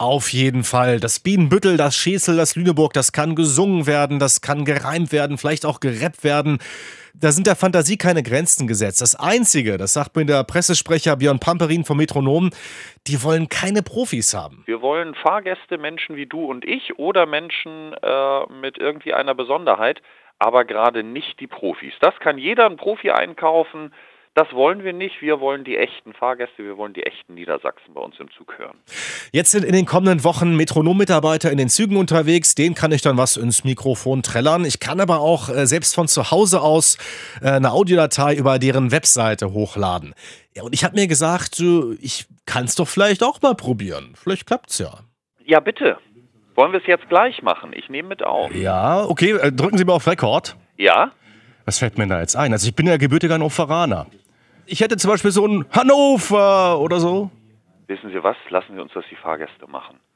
Auf jeden Fall. Das Bienenbüttel, das Schäsel, das Lüneburg, das kann gesungen werden, das kann gereimt werden, vielleicht auch gerappt werden. Da sind der Fantasie keine Grenzen gesetzt. Das Einzige, das sagt mir der Pressesprecher Björn Pamperin vom Metronom, die wollen keine Profis haben. Wir wollen Fahrgäste, Menschen wie du und ich oder Menschen äh, mit irgendwie einer Besonderheit, aber gerade nicht die Profis. Das kann jeder ein Profi einkaufen. Das wollen wir nicht. Wir wollen die echten Fahrgäste, wir wollen die echten Niedersachsen bei uns im Zug hören. Jetzt sind in den kommenden Wochen Metronom-Mitarbeiter in den Zügen unterwegs. Denen kann ich dann was ins Mikrofon trällern. Ich kann aber auch äh, selbst von zu Hause aus äh, eine Audiodatei über deren Webseite hochladen. Ja, und ich habe mir gesagt, so, ich kann es doch vielleicht auch mal probieren. Vielleicht klappt's ja. Ja, bitte. Wollen wir es jetzt gleich machen? Ich nehme mit auf. Ja, okay, äh, drücken Sie mal auf Rekord. Ja? Was fällt mir da jetzt ein? Also ich bin ja gebürtiger Hannoveraner. Ich hätte zum Beispiel so ein Hannover oder so. Wissen Sie was? Lassen Sie uns das die Fahrgäste machen.